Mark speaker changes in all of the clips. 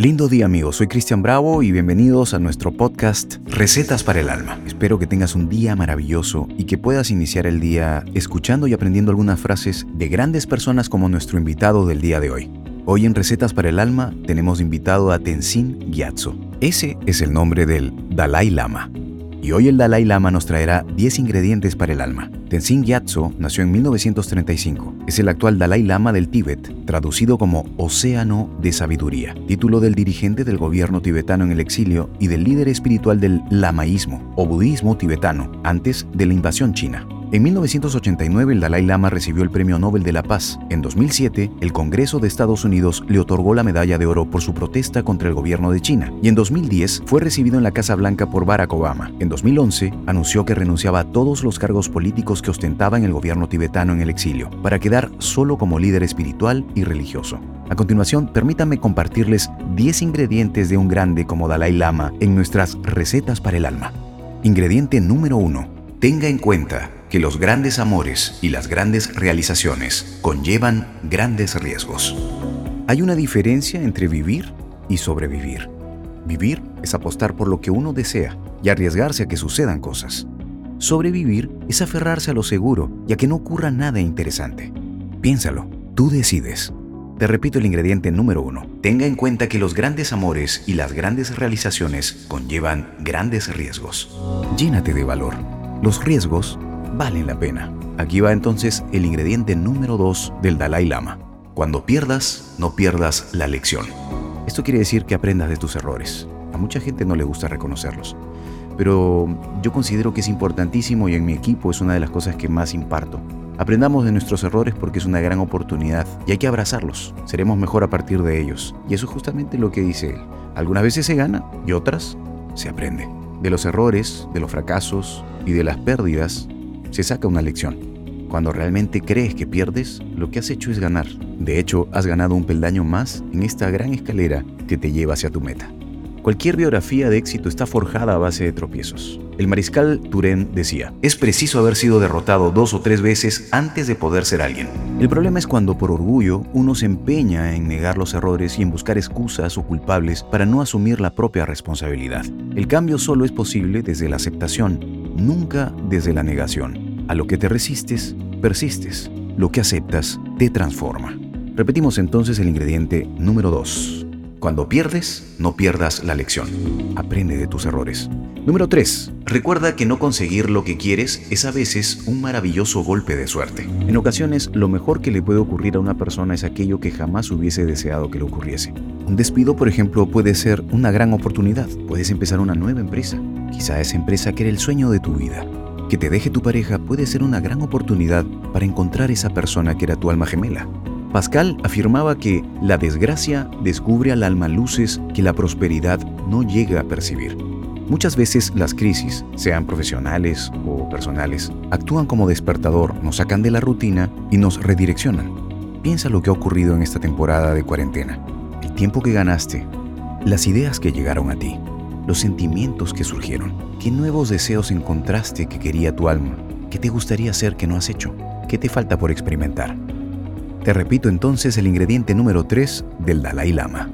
Speaker 1: Lindo día amigos, soy Cristian Bravo y bienvenidos a nuestro podcast Recetas para el Alma. Espero que tengas un día maravilloso y que puedas iniciar el día escuchando y aprendiendo algunas frases de grandes personas como nuestro invitado del día de hoy. Hoy en Recetas para el Alma tenemos invitado a Tenzin Gyatso. Ese es el nombre del Dalai Lama. Y hoy el Dalai Lama nos traerá 10 ingredientes para el alma. Tenzin Gyatso nació en 1935. Es el actual Dalai Lama del Tíbet, traducido como Océano de Sabiduría, título del dirigente del gobierno tibetano en el exilio y del líder espiritual del lamaísmo o budismo tibetano antes de la invasión china. En 1989 el Dalai Lama recibió el Premio Nobel de la Paz. En 2007, el Congreso de Estados Unidos le otorgó la medalla de oro por su protesta contra el gobierno de China. Y en 2010 fue recibido en la Casa Blanca por Barack Obama. En 2011 anunció que renunciaba a todos los cargos políticos que ostentaba en el gobierno tibetano en el exilio, para quedar solo como líder espiritual y religioso. A continuación, permítanme compartirles 10 ingredientes de un grande como Dalai Lama en nuestras recetas para el alma. Ingrediente número 1. Tenga en cuenta que los grandes amores y las grandes realizaciones conllevan grandes riesgos. Hay una diferencia entre vivir y sobrevivir. Vivir es apostar por lo que uno desea y arriesgarse a que sucedan cosas. Sobrevivir es aferrarse a lo seguro y a que no ocurra nada interesante. Piénsalo, tú decides. Te repito el ingrediente número uno. Tenga en cuenta que los grandes amores y las grandes realizaciones conllevan grandes riesgos. Llénate de valor. Los riesgos valen la pena. Aquí va entonces el ingrediente número 2 del Dalai Lama. Cuando pierdas, no pierdas la lección. Esto quiere decir que aprendas de tus errores. A mucha gente no le gusta reconocerlos. Pero yo considero que es importantísimo y en mi equipo es una de las cosas que más imparto. Aprendamos de nuestros errores porque es una gran oportunidad y hay que abrazarlos. Seremos mejor a partir de ellos. Y eso es justamente lo que dice él. Algunas veces se gana y otras se aprende. De los errores, de los fracasos y de las pérdidas se saca una lección. Cuando realmente crees que pierdes, lo que has hecho es ganar. De hecho, has ganado un peldaño más en esta gran escalera que te lleva hacia tu meta. Cualquier biografía de éxito está forjada a base de tropiezos. El mariscal Turén decía, es preciso haber sido derrotado dos o tres veces antes de poder ser alguien. El problema es cuando por orgullo uno se empeña en negar los errores y en buscar excusas o culpables para no asumir la propia responsabilidad. El cambio solo es posible desde la aceptación nunca desde la negación. A lo que te resistes, persistes. Lo que aceptas, te transforma. Repetimos entonces el ingrediente número 2. Cuando pierdes, no pierdas la lección. Aprende de tus errores. Número 3. Recuerda que no conseguir lo que quieres es a veces un maravilloso golpe de suerte. En ocasiones, lo mejor que le puede ocurrir a una persona es aquello que jamás hubiese deseado que le ocurriese. Un despido, por ejemplo, puede ser una gran oportunidad. Puedes empezar una nueva empresa. Quizá esa empresa que era el sueño de tu vida. Que te deje tu pareja puede ser una gran oportunidad para encontrar esa persona que era tu alma gemela. Pascal afirmaba que la desgracia descubre al alma luces que la prosperidad no llega a percibir. Muchas veces las crisis, sean profesionales o personales, actúan como despertador, nos sacan de la rutina y nos redireccionan. Piensa lo que ha ocurrido en esta temporada de cuarentena. El tiempo que ganaste, las ideas que llegaron a ti, los sentimientos que surgieron, qué nuevos deseos encontraste que quería tu alma, qué te gustaría hacer que no has hecho, qué te falta por experimentar. Te repito entonces el ingrediente número 3 del Dalai Lama.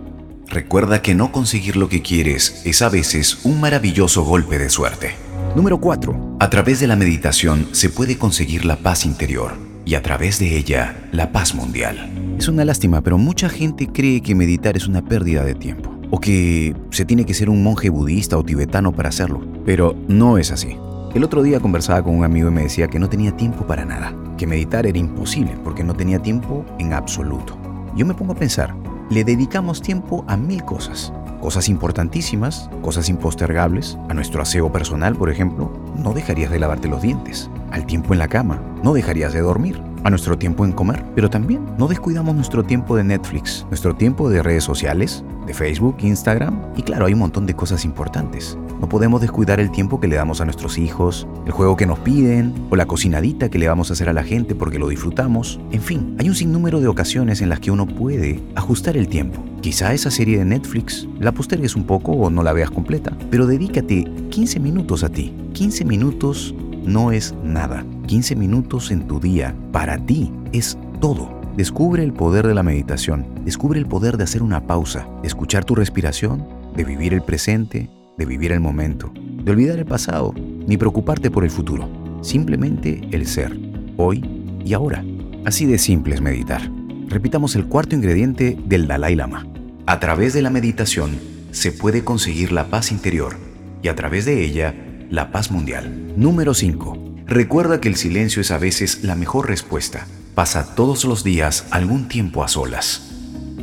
Speaker 1: Recuerda que no conseguir lo que quieres es a veces un maravilloso golpe de suerte. Número 4. A través de la meditación se puede conseguir la paz interior y a través de ella la paz mundial. Es una lástima, pero mucha gente cree que meditar es una pérdida de tiempo o que se tiene que ser un monje budista o tibetano para hacerlo. Pero no es así. El otro día conversaba con un amigo y me decía que no tenía tiempo para nada, que meditar era imposible porque no tenía tiempo en absoluto. Yo me pongo a pensar, le dedicamos tiempo a mil cosas, cosas importantísimas, cosas impostergables, a nuestro aseo personal, por ejemplo, no dejarías de lavarte los dientes, al tiempo en la cama, no dejarías de dormir, a nuestro tiempo en comer, pero también no descuidamos nuestro tiempo de Netflix, nuestro tiempo de redes sociales, de Facebook, Instagram y claro, hay un montón de cosas importantes. No podemos descuidar el tiempo que le damos a nuestros hijos, el juego que nos piden o la cocinadita que le vamos a hacer a la gente porque lo disfrutamos. En fin, hay un sinnúmero de ocasiones en las que uno puede ajustar el tiempo. Quizá esa serie de Netflix la postergues un poco o no la veas completa, pero dedícate 15 minutos a ti. 15 minutos no es nada. 15 minutos en tu día para ti es todo. Descubre el poder de la meditación, descubre el poder de hacer una pausa, de escuchar tu respiración, de vivir el presente, de vivir el momento, de olvidar el pasado, ni preocuparte por el futuro. Simplemente el ser, hoy y ahora. Así de simple es meditar. Repitamos el cuarto ingrediente del Dalai Lama. A través de la meditación se puede conseguir la paz interior y a través de ella la paz mundial. Número 5. Recuerda que el silencio es a veces la mejor respuesta. Pasa todos los días algún tiempo a solas.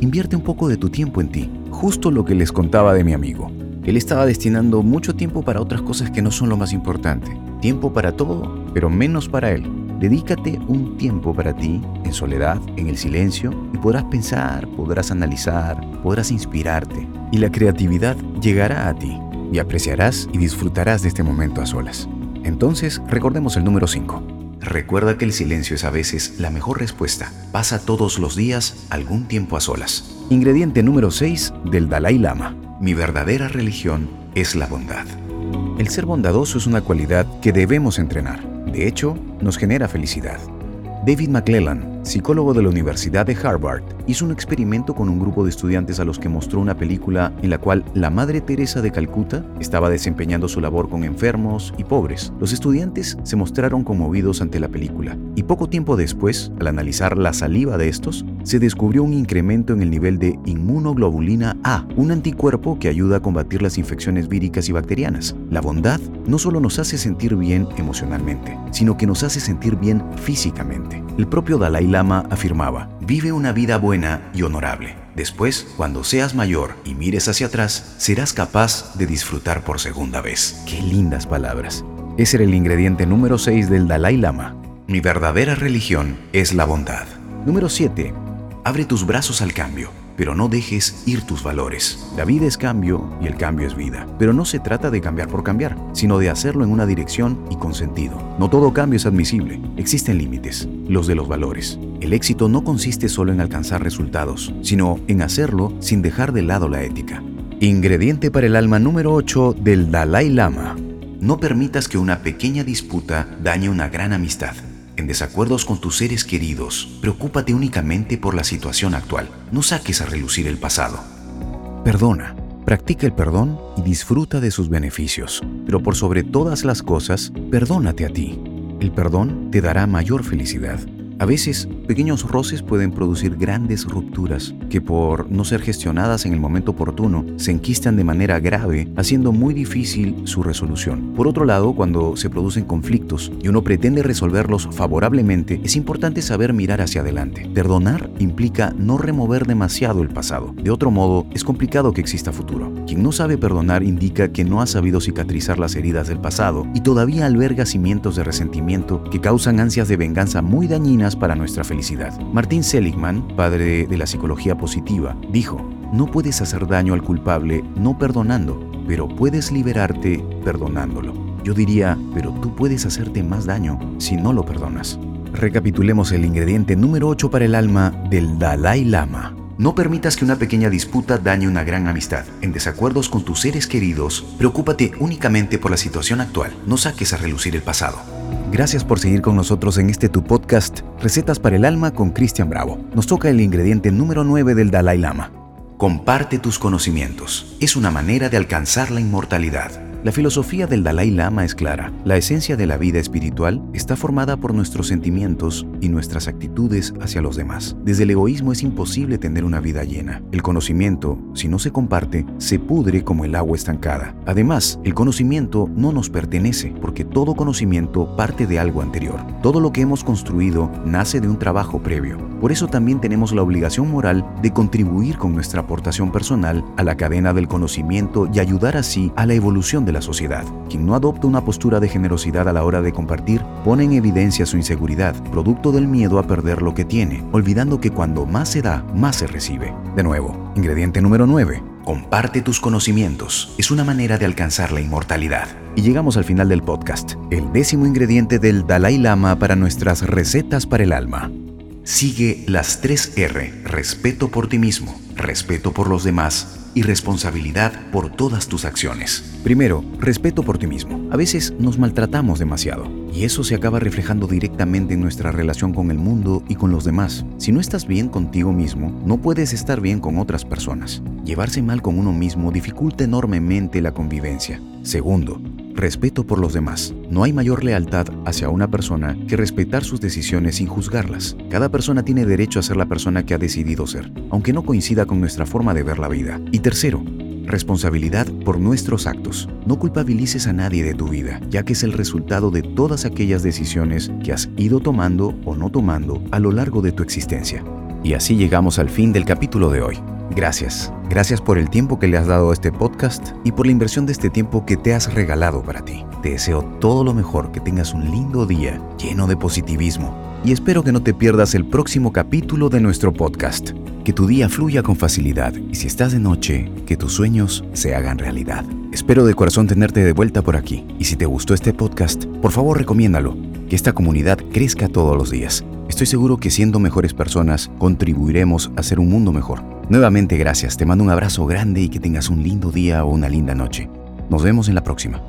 Speaker 1: Invierte un poco de tu tiempo en ti, justo lo que les contaba de mi amigo. Él estaba destinando mucho tiempo para otras cosas que no son lo más importante. Tiempo para todo, pero menos para él. Dedícate un tiempo para ti, en soledad, en el silencio, y podrás pensar, podrás analizar, podrás inspirarte. Y la creatividad llegará a ti, y apreciarás y disfrutarás de este momento a solas. Entonces, recordemos el número 5. Recuerda que el silencio es a veces la mejor respuesta. Pasa todos los días algún tiempo a solas. Ingrediente número 6 del Dalai Lama. Mi verdadera religión es la bondad. El ser bondadoso es una cualidad que debemos entrenar. De hecho, nos genera felicidad. David McClellan, psicólogo de la Universidad de Harvard, hizo un experimento con un grupo de estudiantes a los que mostró una película en la cual la Madre Teresa de Calcuta estaba desempeñando su labor con enfermos y pobres. Los estudiantes se mostraron conmovidos ante la película y poco tiempo después, al analizar la saliva de estos, se descubrió un incremento en el nivel de inmunoglobulina A, un anticuerpo que ayuda a combatir las infecciones víricas y bacterianas. La bondad no solo nos hace sentir bien emocionalmente, sino que nos hace sentir bien físicamente. El propio Dalai Lama afirmaba, vive una vida buena y honorable. Después, cuando seas mayor y mires hacia atrás, serás capaz de disfrutar por segunda vez. Qué lindas palabras. Ese era el ingrediente número 6 del Dalai Lama. Mi verdadera religión es la bondad. Número 7. Abre tus brazos al cambio pero no dejes ir tus valores. La vida es cambio y el cambio es vida. Pero no se trata de cambiar por cambiar, sino de hacerlo en una dirección y con sentido. No todo cambio es admisible. Existen límites, los de los valores. El éxito no consiste solo en alcanzar resultados, sino en hacerlo sin dejar de lado la ética. Ingrediente para el alma número 8 del Dalai Lama. No permitas que una pequeña disputa dañe una gran amistad en desacuerdos con tus seres queridos, preocúpate únicamente por la situación actual. No saques a relucir el pasado. Perdona. Practica el perdón y disfruta de sus beneficios. Pero por sobre todas las cosas, perdónate a ti. El perdón te dará mayor felicidad. A veces, pequeños roces pueden producir grandes rupturas que por no ser gestionadas en el momento oportuno se enquistan de manera grave, haciendo muy difícil su resolución. Por otro lado, cuando se producen conflictos y uno pretende resolverlos favorablemente, es importante saber mirar hacia adelante. Perdonar implica no remover demasiado el pasado. De otro modo, es complicado que exista futuro. Quien no sabe perdonar indica que no ha sabido cicatrizar las heridas del pasado y todavía alberga cimientos de resentimiento que causan ansias de venganza muy dañinas para nuestra felicidad. Martin Seligman, padre de la psicología positiva, dijo, no puedes hacer daño al culpable no perdonando, pero puedes liberarte perdonándolo. Yo diría, pero tú puedes hacerte más daño si no lo perdonas. Recapitulemos el ingrediente número 8 para el alma del Dalai Lama. No permitas que una pequeña disputa dañe una gran amistad. En desacuerdos con tus seres queridos, preocúpate únicamente por la situación actual. No saques a relucir el pasado. Gracias por seguir con nosotros en este tu podcast, Recetas para el Alma con Cristian Bravo. Nos toca el ingrediente número 9 del Dalai Lama. Comparte tus conocimientos. Es una manera de alcanzar la inmortalidad. La filosofía del Dalai Lama es clara. La esencia de la vida espiritual está formada por nuestros sentimientos y nuestras actitudes hacia los demás. Desde el egoísmo es imposible tener una vida llena. El conocimiento, si no se comparte, se pudre como el agua estancada. Además, el conocimiento no nos pertenece porque todo conocimiento parte de algo anterior. Todo lo que hemos construido nace de un trabajo previo. Por eso también tenemos la obligación moral de contribuir con nuestra aportación personal a la cadena del conocimiento y ayudar así a la evolución de la sociedad. Quien no adopta una postura de generosidad a la hora de compartir pone en evidencia su inseguridad, producto del miedo a perder lo que tiene, olvidando que cuando más se da, más se recibe. De nuevo, ingrediente número 9. Comparte tus conocimientos. Es una manera de alcanzar la inmortalidad. Y llegamos al final del podcast, el décimo ingrediente del Dalai Lama para nuestras recetas para el alma. Sigue las 3 R, respeto por ti mismo, respeto por los demás y responsabilidad por todas tus acciones. Primero, respeto por ti mismo. A veces nos maltratamos demasiado y eso se acaba reflejando directamente en nuestra relación con el mundo y con los demás. Si no estás bien contigo mismo, no puedes estar bien con otras personas. Llevarse mal con uno mismo dificulta enormemente la convivencia. Segundo, Respeto por los demás. No hay mayor lealtad hacia una persona que respetar sus decisiones sin juzgarlas. Cada persona tiene derecho a ser la persona que ha decidido ser, aunque no coincida con nuestra forma de ver la vida. Y tercero, responsabilidad por nuestros actos. No culpabilices a nadie de tu vida, ya que es el resultado de todas aquellas decisiones que has ido tomando o no tomando a lo largo de tu existencia. Y así llegamos al fin del capítulo de hoy. Gracias. Gracias por el tiempo que le has dado a este podcast y por la inversión de este tiempo que te has regalado para ti. Te deseo todo lo mejor, que tengas un lindo día lleno de positivismo y espero que no te pierdas el próximo capítulo de nuestro podcast. Que tu día fluya con facilidad y si estás de noche, que tus sueños se hagan realidad. Espero de corazón tenerte de vuelta por aquí y si te gustó este podcast, por favor recomiéndalo, que esta comunidad crezca todos los días. Estoy seguro que siendo mejores personas contribuiremos a hacer un mundo mejor. Nuevamente gracias, te mando un abrazo grande y que tengas un lindo día o una linda noche. Nos vemos en la próxima.